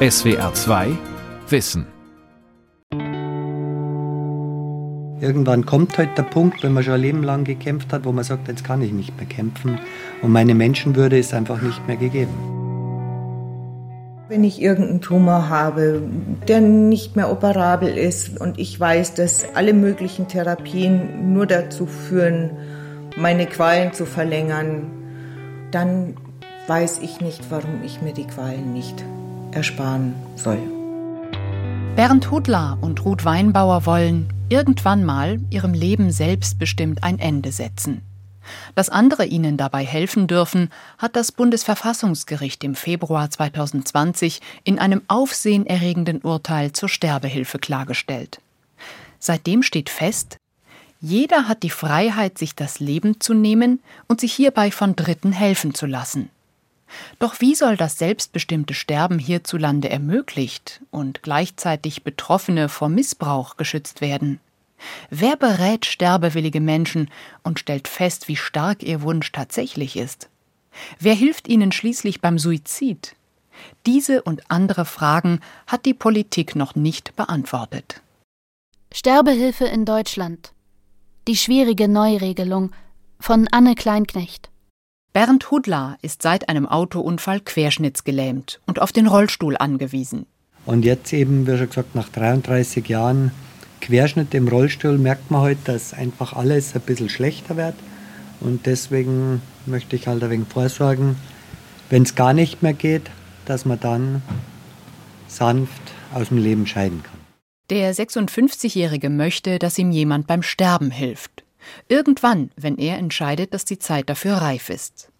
SWR 2 Wissen. Irgendwann kommt halt der Punkt, wenn man schon ein Leben lang gekämpft hat, wo man sagt, jetzt kann ich nicht mehr kämpfen und meine Menschenwürde ist einfach nicht mehr gegeben. Wenn ich irgendeinen Tumor habe, der nicht mehr operabel ist und ich weiß, dass alle möglichen Therapien nur dazu führen, meine Qualen zu verlängern, dann weiß ich nicht, warum ich mir die Qualen nicht ersparen soll. Bernd Hudler und Ruth Weinbauer wollen irgendwann mal ihrem Leben selbstbestimmt ein Ende setzen. Dass andere ihnen dabei helfen dürfen, hat das Bundesverfassungsgericht im Februar 2020 in einem aufsehenerregenden Urteil zur Sterbehilfe klargestellt. Seitdem steht fest, jeder hat die Freiheit, sich das Leben zu nehmen und sich hierbei von Dritten helfen zu lassen. Doch wie soll das selbstbestimmte Sterben hierzulande ermöglicht und gleichzeitig Betroffene vor Missbrauch geschützt werden? Wer berät sterbewillige Menschen und stellt fest, wie stark ihr Wunsch tatsächlich ist? Wer hilft ihnen schließlich beim Suizid? Diese und andere Fragen hat die Politik noch nicht beantwortet. Sterbehilfe in Deutschland. Die schwierige Neuregelung von Anne Kleinknecht. Bernd Hudler ist seit einem Autounfall querschnittsgelähmt und auf den Rollstuhl angewiesen. Und jetzt eben, wie schon gesagt, nach 33 Jahren Querschnitt im Rollstuhl merkt man halt, dass einfach alles ein bisschen schlechter wird. Und deswegen möchte ich halt ein wenig vorsorgen, wenn es gar nicht mehr geht, dass man dann sanft aus dem Leben scheiden kann. Der 56-Jährige möchte, dass ihm jemand beim Sterben hilft. Irgendwann, wenn er entscheidet, dass die Zeit dafür reif ist.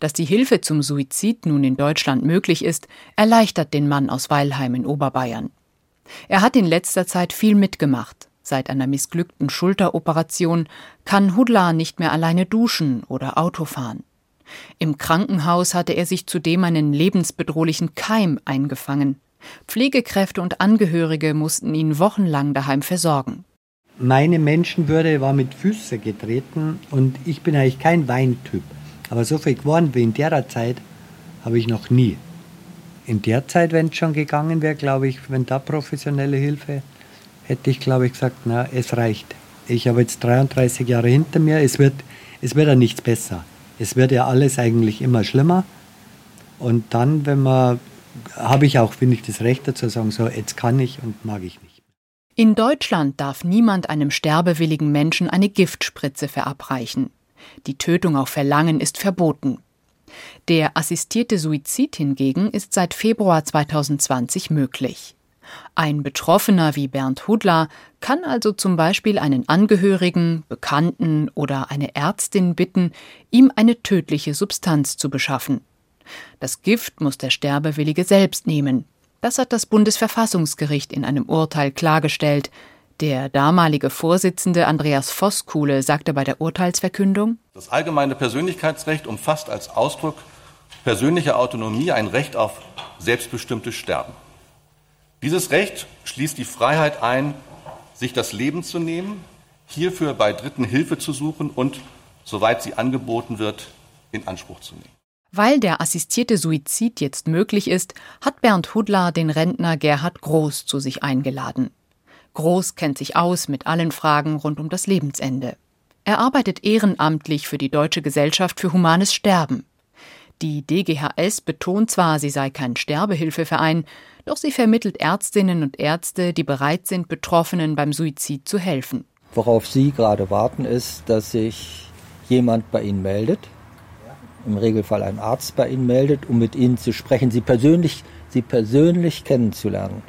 Dass die Hilfe zum Suizid nun in Deutschland möglich ist, erleichtert den Mann aus Weilheim in Oberbayern. Er hat in letzter Zeit viel mitgemacht. Seit einer missglückten Schulteroperation kann Hudla nicht mehr alleine duschen oder Auto fahren. Im Krankenhaus hatte er sich zudem einen lebensbedrohlichen Keim eingefangen. Pflegekräfte und Angehörige mussten ihn wochenlang daheim versorgen. Meine Menschenwürde war mit Füßen getreten und ich bin eigentlich kein Weintyp. Aber so viel geworden wie in der Zeit habe ich noch nie in der Zeit, wenn es schon gegangen wäre, glaube ich, wenn da professionelle Hilfe, hätte ich, glaube ich, gesagt, na, es reicht. Ich habe jetzt 33 Jahre hinter mir, es wird, es wird ja nichts besser. Es wird ja alles eigentlich immer schlimmer. Und dann, wenn man, habe ich auch, finde ich, das Recht dazu sagen, so, jetzt kann ich und mag ich nicht. In Deutschland darf niemand einem sterbewilligen Menschen eine Giftspritze verabreichen. Die Tötung auf Verlangen ist verboten. Der assistierte Suizid hingegen ist seit Februar 2020 möglich. Ein Betroffener wie Bernd Hudler kann also zum Beispiel einen Angehörigen, Bekannten oder eine Ärztin bitten, ihm eine tödliche Substanz zu beschaffen. Das Gift muss der Sterbewillige selbst nehmen. Das hat das Bundesverfassungsgericht in einem Urteil klargestellt. Der damalige Vorsitzende Andreas Voskuhle sagte bei der Urteilsverkündung Das allgemeine Persönlichkeitsrecht umfasst als Ausdruck persönlicher Autonomie ein Recht auf selbstbestimmtes Sterben. Dieses Recht schließt die Freiheit ein, sich das Leben zu nehmen, hierfür bei Dritten Hilfe zu suchen und, soweit sie angeboten wird, in Anspruch zu nehmen. Weil der assistierte Suizid jetzt möglich ist, hat Bernd Hudler den Rentner Gerhard Groß zu sich eingeladen. Groß kennt sich aus mit allen Fragen rund um das Lebensende. Er arbeitet ehrenamtlich für die Deutsche Gesellschaft für humanes Sterben. Die DGHS betont zwar, sie sei kein Sterbehilfeverein, doch sie vermittelt Ärztinnen und Ärzte, die bereit sind, Betroffenen beim Suizid zu helfen. Worauf Sie gerade warten, ist, dass sich jemand bei Ihnen meldet, im Regelfall ein Arzt bei Ihnen meldet, um mit Ihnen zu sprechen, Sie persönlich, Sie persönlich kennenzulernen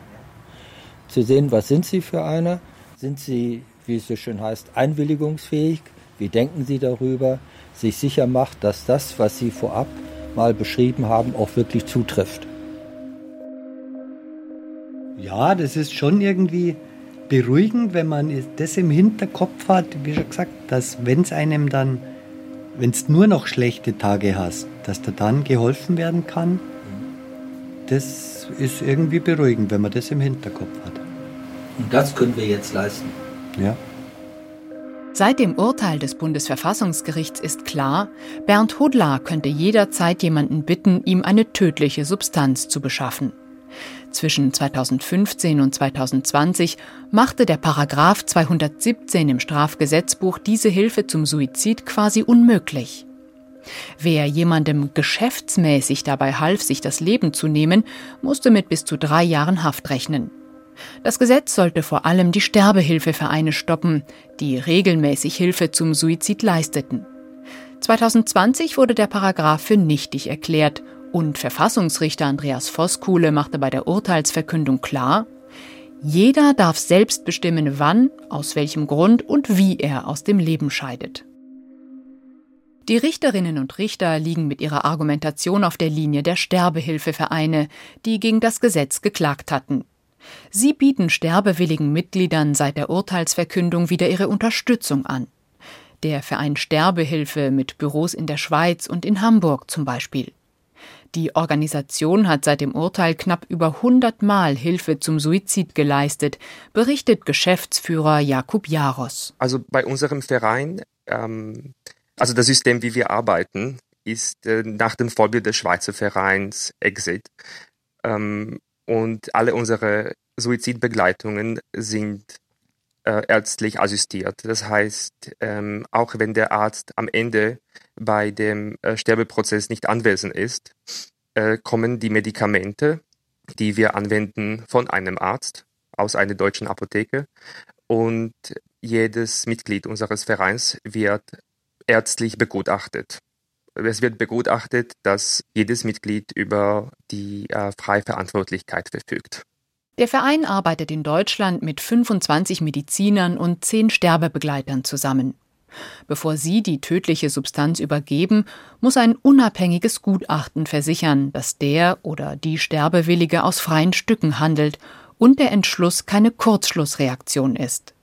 zu sehen, was sind Sie für einer? Sind Sie, wie es so schön heißt, einwilligungsfähig? Wie denken Sie darüber? Sich sicher macht, dass das, was Sie vorab mal beschrieben haben, auch wirklich zutrifft. Ja, das ist schon irgendwie beruhigend, wenn man das im Hinterkopf hat, wie schon gesagt, dass wenn es einem dann, wenn es nur noch schlechte Tage hast, dass da dann geholfen werden kann. Das ist irgendwie beruhigend, wenn man das im Hinterkopf hat. Und das können wir jetzt leisten. Ja. Seit dem Urteil des Bundesverfassungsgerichts ist klar, Bernd Hudler könnte jederzeit jemanden bitten, ihm eine tödliche Substanz zu beschaffen. Zwischen 2015 und 2020 machte der Paragraph 217 im Strafgesetzbuch diese Hilfe zum Suizid quasi unmöglich. Wer jemandem geschäftsmäßig dabei half, sich das Leben zu nehmen, musste mit bis zu drei Jahren Haft rechnen. Das Gesetz sollte vor allem die Sterbehilfevereine stoppen, die regelmäßig Hilfe zum Suizid leisteten. 2020 wurde der Paragraph für nichtig erklärt und Verfassungsrichter Andreas Voskuhle machte bei der Urteilsverkündung klar, jeder darf selbst bestimmen, wann, aus welchem Grund und wie er aus dem Leben scheidet. Die Richterinnen und Richter liegen mit ihrer Argumentation auf der Linie der Sterbehilfevereine, die gegen das Gesetz geklagt hatten. Sie bieten sterbewilligen Mitgliedern seit der Urteilsverkündung wieder ihre Unterstützung an. Der Verein Sterbehilfe mit Büros in der Schweiz und in Hamburg zum Beispiel. Die Organisation hat seit dem Urteil knapp über 100 Mal Hilfe zum Suizid geleistet, berichtet Geschäftsführer Jakub Jaros. Also bei unserem Verein, ähm, also das System, wie wir arbeiten, ist äh, nach dem Vorbild des Schweizer Vereins Exit. Ähm, und alle unsere Suizidbegleitungen sind äh, ärztlich assistiert. Das heißt, ähm, auch wenn der Arzt am Ende bei dem äh, Sterbeprozess nicht anwesend ist, äh, kommen die Medikamente, die wir anwenden, von einem Arzt aus einer deutschen Apotheke. Und jedes Mitglied unseres Vereins wird ärztlich begutachtet. Es wird begutachtet, dass jedes Mitglied über die äh, freie Verantwortlichkeit verfügt. Der Verein arbeitet in Deutschland mit 25 Medizinern und 10 Sterbebegleitern zusammen. Bevor sie die tödliche Substanz übergeben, muss ein unabhängiges Gutachten versichern, dass der oder die Sterbewillige aus freien Stücken handelt und der Entschluss keine Kurzschlussreaktion ist.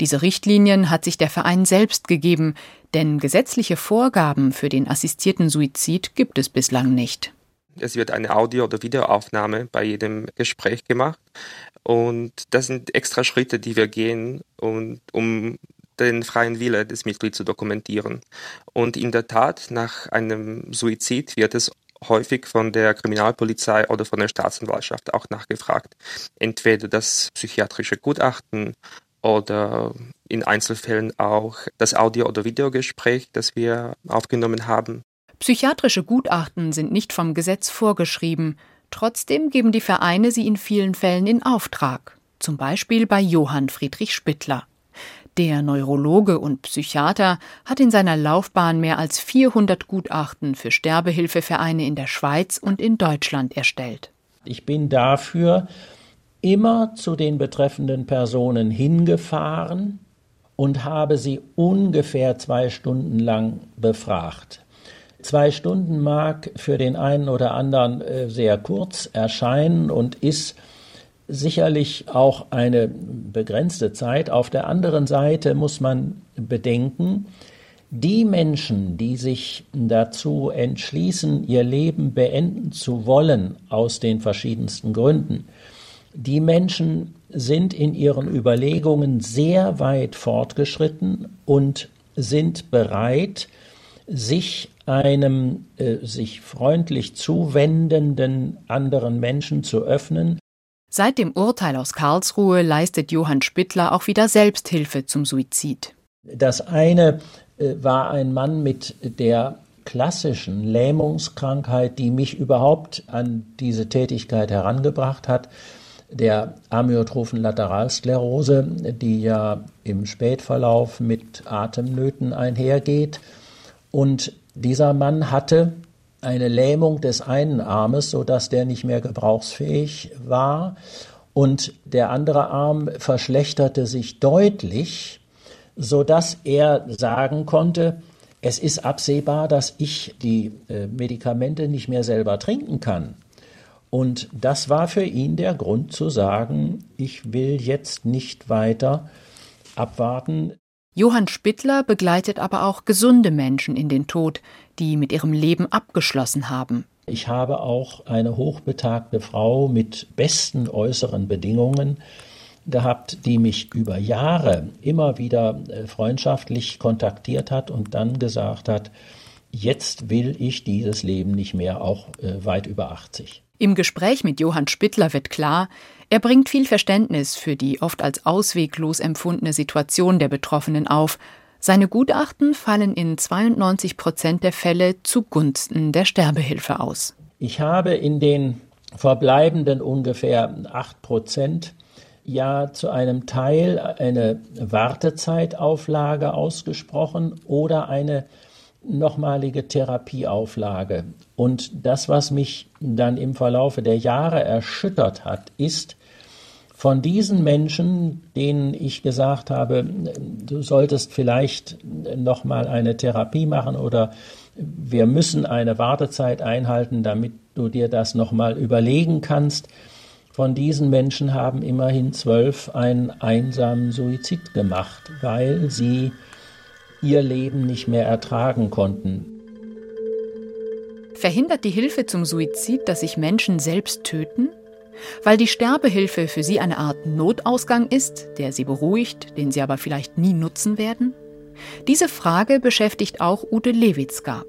Diese Richtlinien hat sich der Verein selbst gegeben, denn gesetzliche Vorgaben für den assistierten Suizid gibt es bislang nicht. Es wird eine Audio- oder Videoaufnahme bei jedem Gespräch gemacht. Und das sind extra Schritte, die wir gehen, und, um den freien Wille des Mitglieds zu dokumentieren. Und in der Tat, nach einem Suizid wird es häufig von der Kriminalpolizei oder von der Staatsanwaltschaft auch nachgefragt. Entweder das psychiatrische Gutachten oder in Einzelfällen auch das Audio- oder Videogespräch, das wir aufgenommen haben. Psychiatrische Gutachten sind nicht vom Gesetz vorgeschrieben. Trotzdem geben die Vereine sie in vielen Fällen in Auftrag. Zum Beispiel bei Johann Friedrich Spittler. Der Neurologe und Psychiater hat in seiner Laufbahn mehr als 400 Gutachten für Sterbehilfevereine in der Schweiz und in Deutschland erstellt. Ich bin dafür immer zu den betreffenden Personen hingefahren und habe sie ungefähr zwei Stunden lang befragt. Zwei Stunden mag für den einen oder anderen äh, sehr kurz erscheinen und ist sicherlich auch eine begrenzte Zeit. Auf der anderen Seite muss man bedenken, die Menschen, die sich dazu entschließen, ihr Leben beenden zu wollen, aus den verschiedensten Gründen, die Menschen sind in ihren Überlegungen sehr weit fortgeschritten und sind bereit, sich einem äh, sich freundlich zuwendenden anderen Menschen zu öffnen Seit dem Urteil aus Karlsruhe leistet Johann Spittler auch wieder Selbsthilfe zum Suizid. Das eine äh, war ein Mann mit der klassischen Lähmungskrankheit, die mich überhaupt an diese Tätigkeit herangebracht hat, der amyotrophen Lateralsklerose, die ja im Spätverlauf mit Atemnöten einhergeht. Und dieser Mann hatte eine Lähmung des einen Armes, sodass der nicht mehr gebrauchsfähig war. Und der andere Arm verschlechterte sich deutlich, sodass er sagen konnte, es ist absehbar, dass ich die äh, Medikamente nicht mehr selber trinken kann. Und das war für ihn der Grund zu sagen, ich will jetzt nicht weiter abwarten. Johann Spittler begleitet aber auch gesunde Menschen in den Tod, die mit ihrem Leben abgeschlossen haben. Ich habe auch eine hochbetagte Frau mit besten äußeren Bedingungen gehabt, die mich über Jahre immer wieder äh, freundschaftlich kontaktiert hat und dann gesagt hat, jetzt will ich dieses Leben nicht mehr, auch äh, weit über 80. Im Gespräch mit Johann Spittler wird klar, er bringt viel Verständnis für die oft als ausweglos empfundene Situation der Betroffenen auf. Seine Gutachten fallen in 92 Prozent der Fälle zugunsten der Sterbehilfe aus. Ich habe in den verbleibenden ungefähr 8 Prozent ja zu einem Teil eine Wartezeitauflage ausgesprochen oder eine nochmalige Therapieauflage. Und das, was mich dann im Verlaufe der Jahre erschüttert hat, ist, von diesen Menschen, denen ich gesagt habe, du solltest vielleicht nochmal eine Therapie machen oder wir müssen eine Wartezeit einhalten, damit du dir das nochmal überlegen kannst. Von diesen Menschen haben immerhin zwölf einen einsamen Suizid gemacht, weil sie ihr Leben nicht mehr ertragen konnten. Verhindert die Hilfe zum Suizid, dass sich Menschen selbst töten? Weil die Sterbehilfe für sie eine Art Notausgang ist, der sie beruhigt, den sie aber vielleicht nie nutzen werden? Diese Frage beschäftigt auch Ute Lewitzka.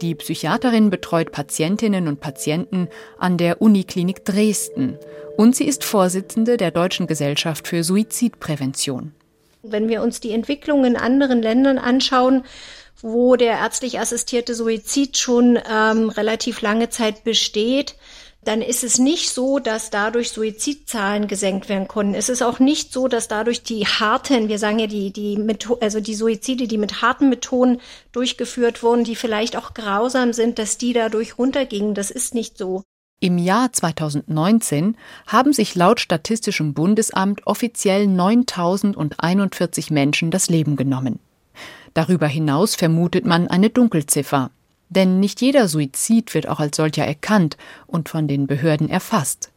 Die Psychiaterin betreut Patientinnen und Patienten an der Uniklinik Dresden und sie ist Vorsitzende der Deutschen Gesellschaft für Suizidprävention. Wenn wir uns die Entwicklung in anderen Ländern anschauen, wo der ärztlich assistierte Suizid schon ähm, relativ lange Zeit besteht, dann ist es nicht so, dass dadurch Suizidzahlen gesenkt werden konnten. Es ist auch nicht so, dass dadurch die harten, wir sagen ja die, die, also die Suizide, die mit harten Methoden durchgeführt wurden, die vielleicht auch grausam sind, dass die dadurch runtergingen. Das ist nicht so. Im Jahr 2019 haben sich laut Statistischem Bundesamt offiziell 9041 Menschen das Leben genommen. Darüber hinaus vermutet man eine Dunkelziffer. Denn nicht jeder Suizid wird auch als solcher erkannt und von den Behörden erfasst.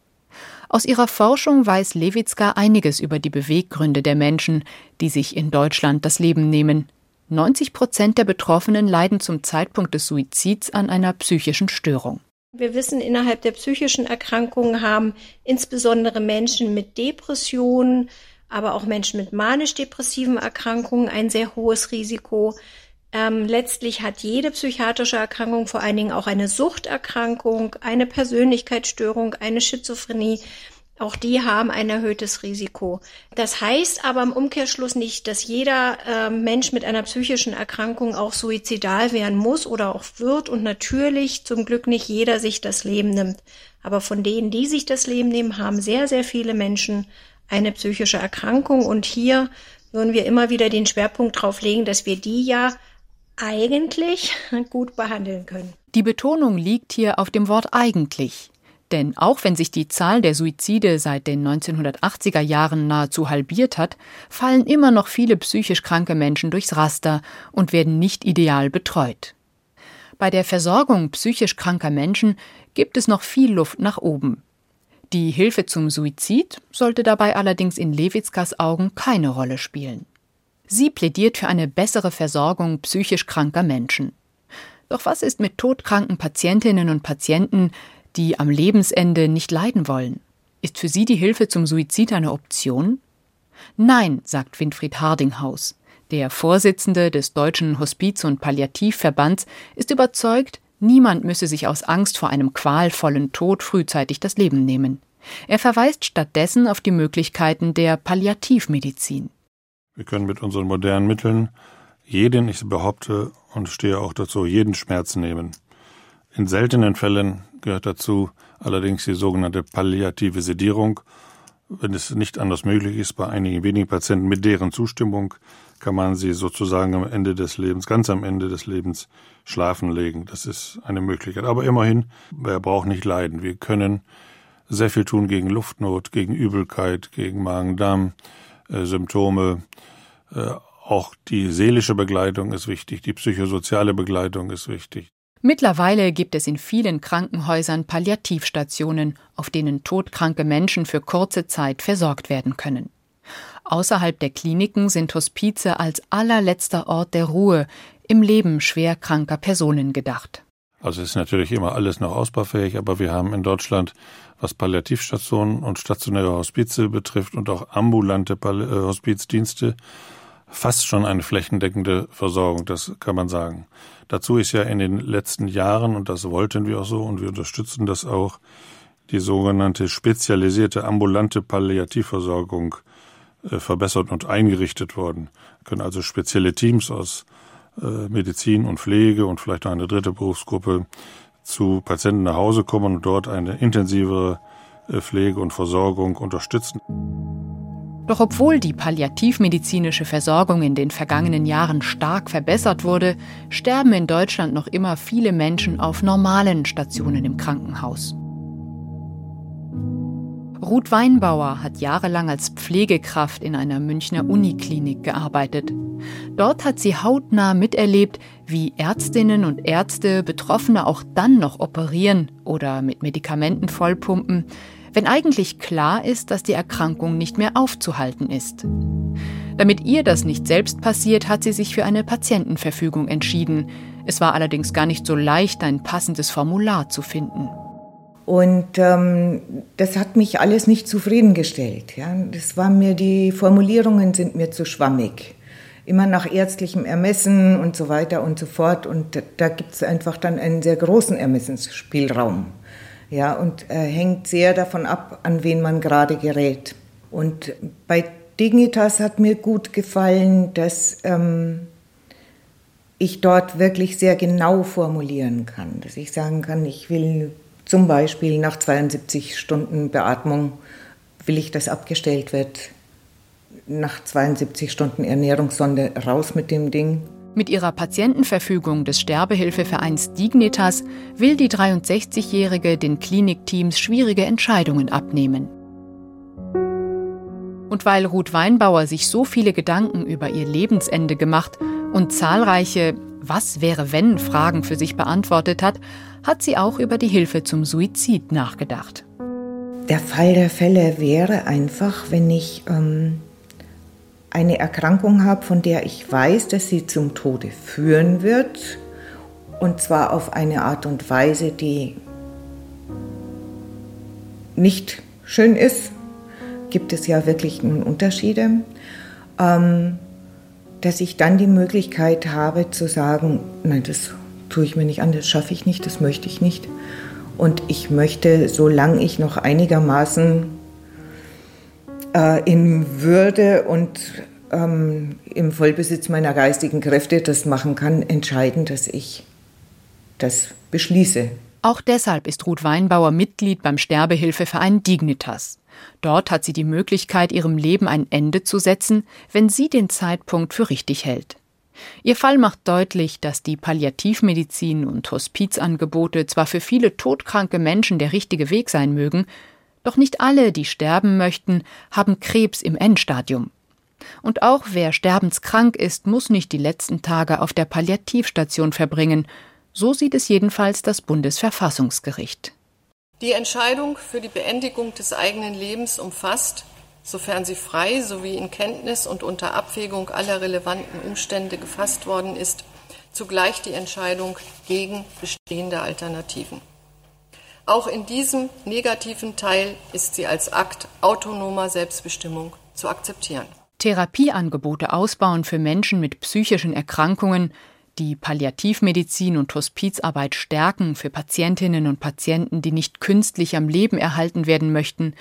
Aus ihrer Forschung weiß Lewitzka einiges über die Beweggründe der Menschen, die sich in Deutschland das Leben nehmen. 90 Prozent der Betroffenen leiden zum Zeitpunkt des Suizids an einer psychischen Störung. Wir wissen, innerhalb der psychischen Erkrankungen haben insbesondere Menschen mit Depressionen, aber auch Menschen mit manisch-depressiven Erkrankungen ein sehr hohes Risiko. Ähm, letztlich hat jede psychiatrische Erkrankung vor allen Dingen auch eine Suchterkrankung, eine Persönlichkeitsstörung, eine Schizophrenie. Auch die haben ein erhöhtes Risiko. Das heißt aber im Umkehrschluss nicht, dass jeder äh, Mensch mit einer psychischen Erkrankung auch suizidal werden muss oder auch wird und natürlich zum Glück nicht jeder sich das Leben nimmt. Aber von denen, die sich das Leben nehmen, haben sehr, sehr viele Menschen eine psychische Erkrankung und hier würden wir immer wieder den Schwerpunkt drauf legen, dass wir die ja eigentlich gut behandeln können. Die Betonung liegt hier auf dem Wort eigentlich. Denn auch wenn sich die Zahl der Suizide seit den 1980er Jahren nahezu halbiert hat, fallen immer noch viele psychisch kranke Menschen durchs Raster und werden nicht ideal betreut. Bei der Versorgung psychisch kranker Menschen gibt es noch viel Luft nach oben. Die Hilfe zum Suizid sollte dabei allerdings in Lewitzkas Augen keine Rolle spielen. Sie plädiert für eine bessere Versorgung psychisch kranker Menschen. Doch was ist mit todkranken Patientinnen und Patienten, die am Lebensende nicht leiden wollen. Ist für sie die Hilfe zum Suizid eine Option? Nein, sagt Winfried Hardinghaus. Der Vorsitzende des Deutschen Hospiz- und Palliativverbands ist überzeugt, niemand müsse sich aus Angst vor einem qualvollen Tod frühzeitig das Leben nehmen. Er verweist stattdessen auf die Möglichkeiten der Palliativmedizin. Wir können mit unseren modernen Mitteln jeden, ich behaupte und stehe auch dazu, jeden Schmerz nehmen. In seltenen Fällen gehört dazu allerdings die sogenannte palliative Sedierung. Wenn es nicht anders möglich ist, bei einigen wenigen Patienten mit deren Zustimmung kann man sie sozusagen am Ende des Lebens, ganz am Ende des Lebens schlafen legen. Das ist eine Möglichkeit. Aber immerhin, wer braucht nicht leiden. Wir können sehr viel tun gegen Luftnot, gegen Übelkeit, gegen Magen-Darm-Symptome. Äh, auch die seelische Begleitung ist wichtig, die psychosoziale Begleitung ist wichtig. Mittlerweile gibt es in vielen Krankenhäusern Palliativstationen, auf denen todkranke Menschen für kurze Zeit versorgt werden können. Außerhalb der Kliniken sind Hospize als allerletzter Ort der Ruhe im Leben schwer kranker Personen gedacht. Also ist natürlich immer alles noch ausbaufähig, aber wir haben in Deutschland, was Palliativstationen und stationäre Hospize betrifft und auch ambulante äh, Hospizdienste, fast schon eine flächendeckende Versorgung, das kann man sagen. Dazu ist ja in den letzten Jahren, und das wollten wir auch so, und wir unterstützen das auch, die sogenannte spezialisierte ambulante Palliativversorgung äh, verbessert und eingerichtet worden. Können also spezielle Teams aus äh, Medizin und Pflege und vielleicht noch eine dritte Berufsgruppe zu Patienten nach Hause kommen und dort eine intensivere äh, Pflege und Versorgung unterstützen. Doch obwohl die palliativmedizinische Versorgung in den vergangenen Jahren stark verbessert wurde, sterben in Deutschland noch immer viele Menschen auf normalen Stationen im Krankenhaus. Ruth Weinbauer hat jahrelang als Pflegekraft in einer Münchner Uniklinik gearbeitet. Dort hat sie hautnah miterlebt, wie Ärztinnen und Ärzte Betroffene auch dann noch operieren oder mit Medikamenten vollpumpen, wenn eigentlich klar ist, dass die Erkrankung nicht mehr aufzuhalten ist. Damit ihr das nicht selbst passiert, hat sie sich für eine Patientenverfügung entschieden. Es war allerdings gar nicht so leicht, ein passendes Formular zu finden. Und ähm, das hat mich alles nicht zufriedengestellt. Ja. Das war mir, die Formulierungen sind mir zu schwammig. Immer nach ärztlichem Ermessen und so weiter und so fort. Und da, da gibt es einfach dann einen sehr großen Ermessensspielraum. Ja, und äh, hängt sehr davon ab, an wen man gerade gerät. Und bei Dignitas hat mir gut gefallen, dass ähm, ich dort wirklich sehr genau formulieren kann. Dass ich sagen kann, ich will zum Beispiel nach 72 Stunden Beatmung will ich, dass abgestellt wird. Nach 72 Stunden Ernährungssonde raus mit dem Ding. Mit ihrer Patientenverfügung des Sterbehilfevereins Dignitas will die 63-Jährige den Klinikteams schwierige Entscheidungen abnehmen. Und weil Ruth Weinbauer sich so viele Gedanken über ihr Lebensende gemacht und zahlreiche Was wäre wenn Fragen für sich beantwortet hat, hat sie auch über die Hilfe zum Suizid nachgedacht. Der Fall der Fälle wäre einfach, wenn ich ähm, eine Erkrankung habe, von der ich weiß, dass sie zum Tode führen wird, und zwar auf eine Art und Weise, die nicht schön ist, gibt es ja wirklich Unterschiede, ähm, dass ich dann die Möglichkeit habe zu sagen, nein, das tue ich mir nicht an, das schaffe ich nicht, das möchte ich nicht. Und ich möchte, solange ich noch einigermaßen äh, in Würde und ähm, im Vollbesitz meiner geistigen Kräfte das machen kann, entscheiden, dass ich das beschließe. Auch deshalb ist Ruth Weinbauer Mitglied beim Sterbehilfeverein Dignitas. Dort hat sie die Möglichkeit, ihrem Leben ein Ende zu setzen, wenn sie den Zeitpunkt für richtig hält. Ihr Fall macht deutlich, dass die Palliativmedizin und Hospizangebote zwar für viele todkranke Menschen der richtige Weg sein mögen, doch nicht alle, die sterben möchten, haben Krebs im Endstadium. Und auch wer sterbenskrank ist, muss nicht die letzten Tage auf der Palliativstation verbringen. So sieht es jedenfalls das Bundesverfassungsgericht. Die Entscheidung für die Beendigung des eigenen Lebens umfasst sofern sie frei sowie in Kenntnis und unter Abwägung aller relevanten Umstände gefasst worden ist, zugleich die Entscheidung gegen bestehende Alternativen. Auch in diesem negativen Teil ist sie als Akt autonomer Selbstbestimmung zu akzeptieren. Therapieangebote ausbauen für Menschen mit psychischen Erkrankungen, die Palliativmedizin und Hospizarbeit stärken für Patientinnen und Patienten, die nicht künstlich am Leben erhalten werden möchten,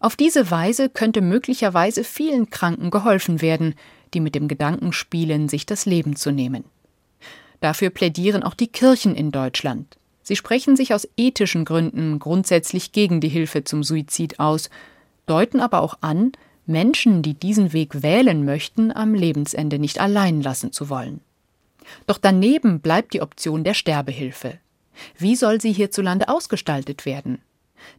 auf diese Weise könnte möglicherweise vielen Kranken geholfen werden, die mit dem Gedanken spielen, sich das Leben zu nehmen. Dafür plädieren auch die Kirchen in Deutschland. Sie sprechen sich aus ethischen Gründen grundsätzlich gegen die Hilfe zum Suizid aus, deuten aber auch an, Menschen, die diesen Weg wählen möchten, am Lebensende nicht allein lassen zu wollen. Doch daneben bleibt die Option der Sterbehilfe. Wie soll sie hierzulande ausgestaltet werden?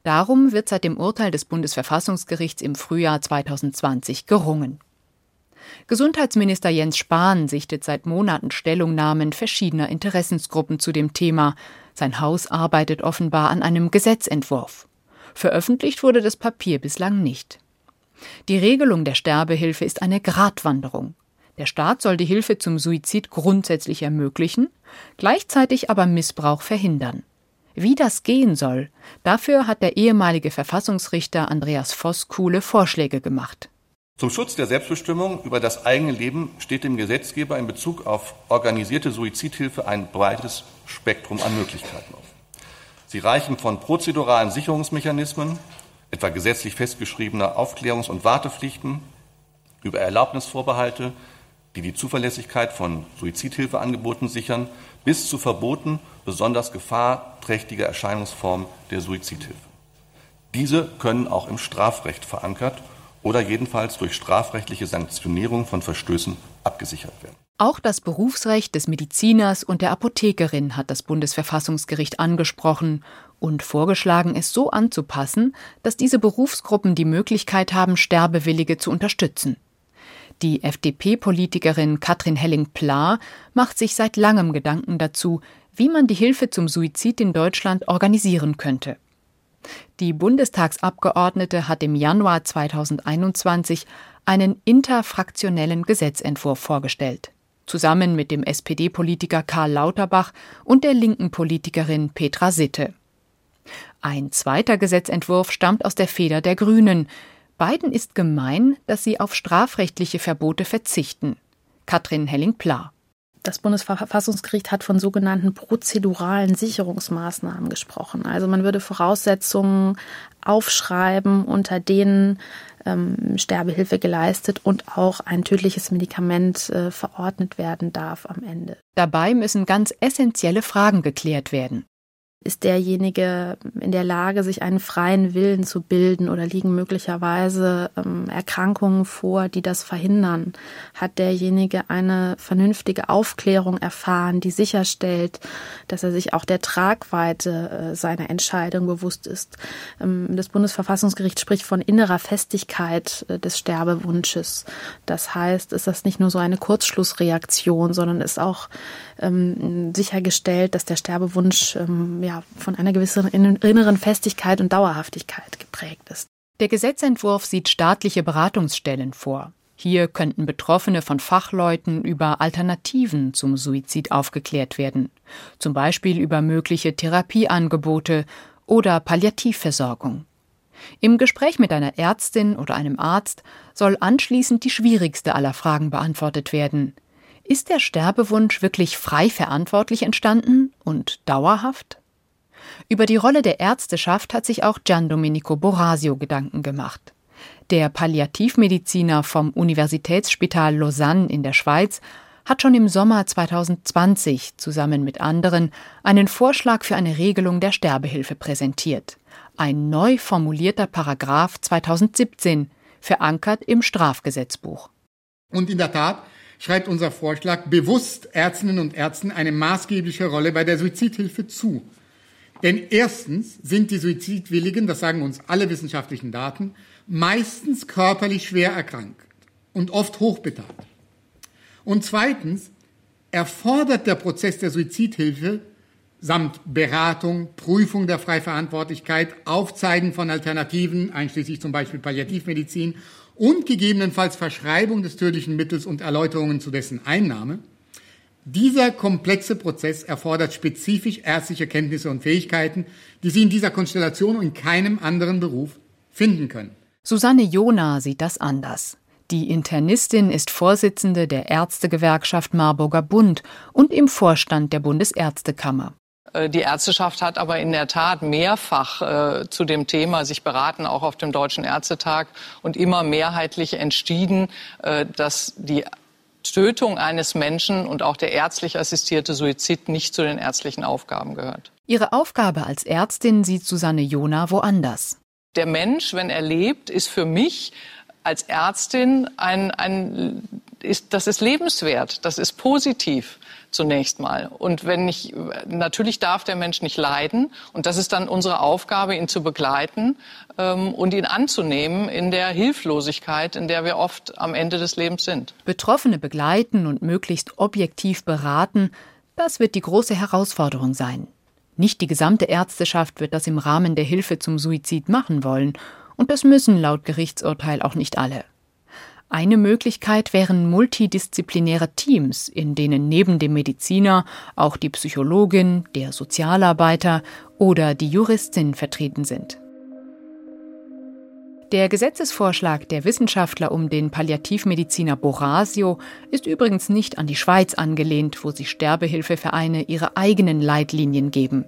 Darum wird seit dem Urteil des Bundesverfassungsgerichts im Frühjahr 2020 gerungen. Gesundheitsminister Jens Spahn sichtet seit Monaten Stellungnahmen verschiedener Interessensgruppen zu dem Thema. Sein Haus arbeitet offenbar an einem Gesetzentwurf. Veröffentlicht wurde das Papier bislang nicht. Die Regelung der Sterbehilfe ist eine Gratwanderung. Der Staat soll die Hilfe zum Suizid grundsätzlich ermöglichen, gleichzeitig aber Missbrauch verhindern. Wie das gehen soll, dafür hat der ehemalige Verfassungsrichter Andreas Voss Kuhle Vorschläge gemacht. Zum Schutz der Selbstbestimmung über das eigene Leben steht dem Gesetzgeber in Bezug auf organisierte Suizidhilfe ein breites Spektrum an Möglichkeiten auf. Sie reichen von prozeduralen Sicherungsmechanismen, etwa gesetzlich festgeschriebene Aufklärungs- und Wartepflichten, über Erlaubnisvorbehalte, die die Zuverlässigkeit von Suizidhilfeangeboten sichern, bis zu Verboten besonders gefahrträchtiger Erscheinungsformen der Suizidhilfe. Diese können auch im Strafrecht verankert oder jedenfalls durch strafrechtliche Sanktionierung von Verstößen abgesichert werden. Auch das Berufsrecht des Mediziners und der Apothekerin hat das Bundesverfassungsgericht angesprochen und vorgeschlagen, es so anzupassen, dass diese Berufsgruppen die Möglichkeit haben, Sterbewillige zu unterstützen. Die FDP-Politikerin Katrin Helling-Pla macht sich seit langem Gedanken dazu, wie man die Hilfe zum Suizid in Deutschland organisieren könnte. Die Bundestagsabgeordnete hat im Januar 2021 einen interfraktionellen Gesetzentwurf vorgestellt, zusammen mit dem SPD-Politiker Karl Lauterbach und der linken Politikerin Petra Sitte. Ein zweiter Gesetzentwurf stammt aus der Feder der Grünen. Beiden ist gemein, dass sie auf strafrechtliche Verbote verzichten. Katrin Helling-Pla. Das Bundesverfassungsgericht hat von sogenannten prozeduralen Sicherungsmaßnahmen gesprochen. Also man würde Voraussetzungen aufschreiben, unter denen ähm, Sterbehilfe geleistet und auch ein tödliches Medikament äh, verordnet werden darf am Ende. Dabei müssen ganz essentielle Fragen geklärt werden. Ist derjenige in der Lage, sich einen freien Willen zu bilden oder liegen möglicherweise ähm, Erkrankungen vor, die das verhindern? Hat derjenige eine vernünftige Aufklärung erfahren, die sicherstellt, dass er sich auch der Tragweite äh, seiner Entscheidung bewusst ist? Ähm, das Bundesverfassungsgericht spricht von innerer Festigkeit äh, des Sterbewunsches. Das heißt, ist das nicht nur so eine Kurzschlussreaktion, sondern ist auch ähm, sichergestellt, dass der Sterbewunsch ähm, von einer gewissen inneren Festigkeit und Dauerhaftigkeit geprägt ist. Der Gesetzentwurf sieht staatliche Beratungsstellen vor. Hier könnten Betroffene von Fachleuten über Alternativen zum Suizid aufgeklärt werden, zum Beispiel über mögliche Therapieangebote oder Palliativversorgung. Im Gespräch mit einer Ärztin oder einem Arzt soll anschließend die schwierigste aller Fragen beantwortet werden. Ist der Sterbewunsch wirklich frei verantwortlich entstanden und dauerhaft? Über die Rolle der Ärzteschaft hat sich auch Gian Domenico Borasio Gedanken gemacht. Der Palliativmediziner vom Universitätsspital Lausanne in der Schweiz hat schon im Sommer 2020 zusammen mit anderen einen Vorschlag für eine Regelung der Sterbehilfe präsentiert. Ein neu formulierter Paragraph 2017, verankert im Strafgesetzbuch. Und in der Tat schreibt unser Vorschlag bewusst Ärztinnen und Ärzten eine maßgebliche Rolle bei der Suizidhilfe zu. Denn erstens sind die Suizidwilligen, das sagen uns alle wissenschaftlichen Daten, meistens körperlich schwer erkrankt und oft hochbetagt. Und zweitens erfordert der Prozess der Suizidhilfe samt Beratung, Prüfung der Freiverantwortlichkeit, Aufzeigen von Alternativen, einschließlich zum Beispiel Palliativmedizin und gegebenenfalls Verschreibung des tödlichen Mittels und Erläuterungen zu dessen Einnahme, dieser komplexe Prozess erfordert spezifisch ärztliche Kenntnisse und Fähigkeiten, die Sie in dieser Konstellation und in keinem anderen Beruf finden können. Susanne Jona sieht das anders. Die Internistin ist Vorsitzende der Ärztegewerkschaft Marburger Bund und im Vorstand der Bundesärztekammer. Äh, die Ärzteschaft hat aber in der Tat mehrfach äh, zu dem Thema sich beraten, auch auf dem Deutschen Ärztetag, und immer mehrheitlich entschieden, äh, dass die Tötung eines Menschen und auch der ärztlich assistierte Suizid nicht zu den ärztlichen Aufgaben gehört. Ihre Aufgabe als Ärztin sieht Susanne Jona woanders. Der Mensch, wenn er lebt, ist für mich als Ärztin ein, ein ist, das ist lebenswert, das ist positiv zunächst mal. Und wenn ich, natürlich darf der Mensch nicht leiden. Und das ist dann unsere Aufgabe, ihn zu begleiten ähm, und ihn anzunehmen in der Hilflosigkeit, in der wir oft am Ende des Lebens sind. Betroffene begleiten und möglichst objektiv beraten, das wird die große Herausforderung sein. Nicht die gesamte Ärzteschaft wird das im Rahmen der Hilfe zum Suizid machen wollen. Und das müssen laut Gerichtsurteil auch nicht alle. Eine Möglichkeit wären multidisziplinäre Teams, in denen neben dem Mediziner auch die Psychologin, der Sozialarbeiter oder die Juristin vertreten sind. Der Gesetzesvorschlag der Wissenschaftler um den Palliativmediziner Borasio ist übrigens nicht an die Schweiz angelehnt, wo sich Sterbehilfevereine ihre eigenen Leitlinien geben,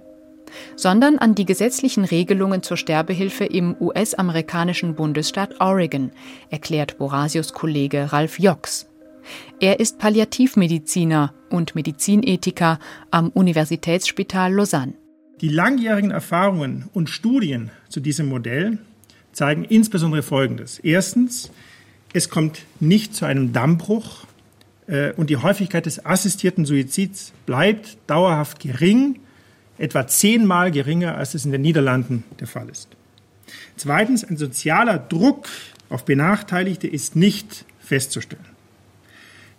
sondern an die gesetzlichen Regelungen zur Sterbehilfe im US-amerikanischen Bundesstaat Oregon, erklärt Borasios Kollege Ralf Jox. Er ist Palliativmediziner und Medizinethiker am Universitätsspital Lausanne. Die langjährigen Erfahrungen und Studien zu diesem Modell zeigen insbesondere Folgendes. Erstens, es kommt nicht zu einem Dammbruch äh, und die Häufigkeit des assistierten Suizids bleibt dauerhaft gering, etwa zehnmal geringer, als es in den Niederlanden der Fall ist. Zweitens, ein sozialer Druck auf Benachteiligte ist nicht festzustellen.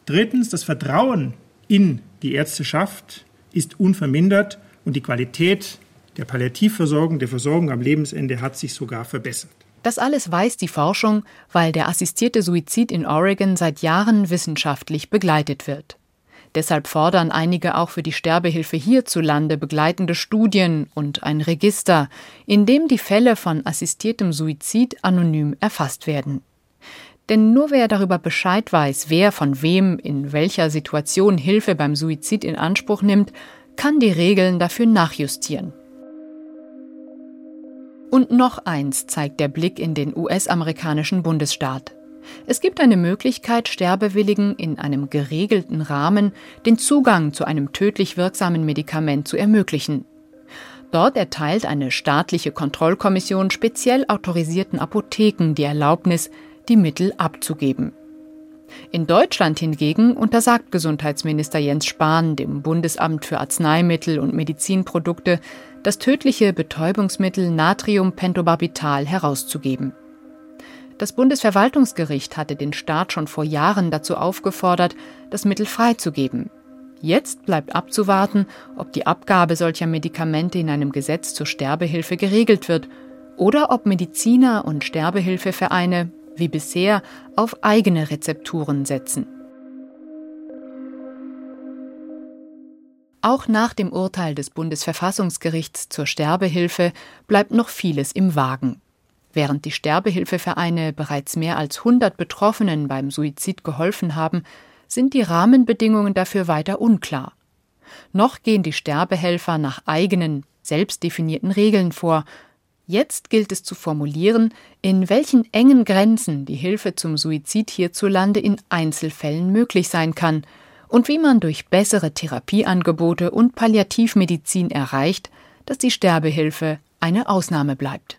Drittens, das Vertrauen in die Ärzteschaft ist unvermindert und die Qualität der Palliativversorgung, der Versorgung am Lebensende hat sich sogar verbessert. Das alles weiß die Forschung, weil der assistierte Suizid in Oregon seit Jahren wissenschaftlich begleitet wird. Deshalb fordern einige auch für die Sterbehilfe hierzulande begleitende Studien und ein Register, in dem die Fälle von assistiertem Suizid anonym erfasst werden. Denn nur wer darüber Bescheid weiß, wer von wem in welcher Situation Hilfe beim Suizid in Anspruch nimmt, kann die Regeln dafür nachjustieren. Und noch eins zeigt der Blick in den US-amerikanischen Bundesstaat. Es gibt eine Möglichkeit, Sterbewilligen in einem geregelten Rahmen den Zugang zu einem tödlich wirksamen Medikament zu ermöglichen. Dort erteilt eine staatliche Kontrollkommission speziell autorisierten Apotheken die Erlaubnis, die Mittel abzugeben. In Deutschland hingegen untersagt Gesundheitsminister Jens Spahn dem Bundesamt für Arzneimittel und Medizinprodukte, das tödliche Betäubungsmittel Natriumpentobarbital herauszugeben. Das Bundesverwaltungsgericht hatte den Staat schon vor Jahren dazu aufgefordert, das Mittel freizugeben. Jetzt bleibt abzuwarten, ob die Abgabe solcher Medikamente in einem Gesetz zur Sterbehilfe geregelt wird oder ob Mediziner und Sterbehilfevereine wie bisher auf eigene Rezepturen setzen. Auch nach dem Urteil des Bundesverfassungsgerichts zur Sterbehilfe bleibt noch vieles im Wagen. Während die Sterbehilfevereine bereits mehr als 100 Betroffenen beim Suizid geholfen haben, sind die Rahmenbedingungen dafür weiter unklar. Noch gehen die Sterbehelfer nach eigenen, selbst definierten Regeln vor Jetzt gilt es zu formulieren, in welchen engen Grenzen die Hilfe zum Suizid hierzulande in Einzelfällen möglich sein kann und wie man durch bessere Therapieangebote und Palliativmedizin erreicht, dass die Sterbehilfe eine Ausnahme bleibt.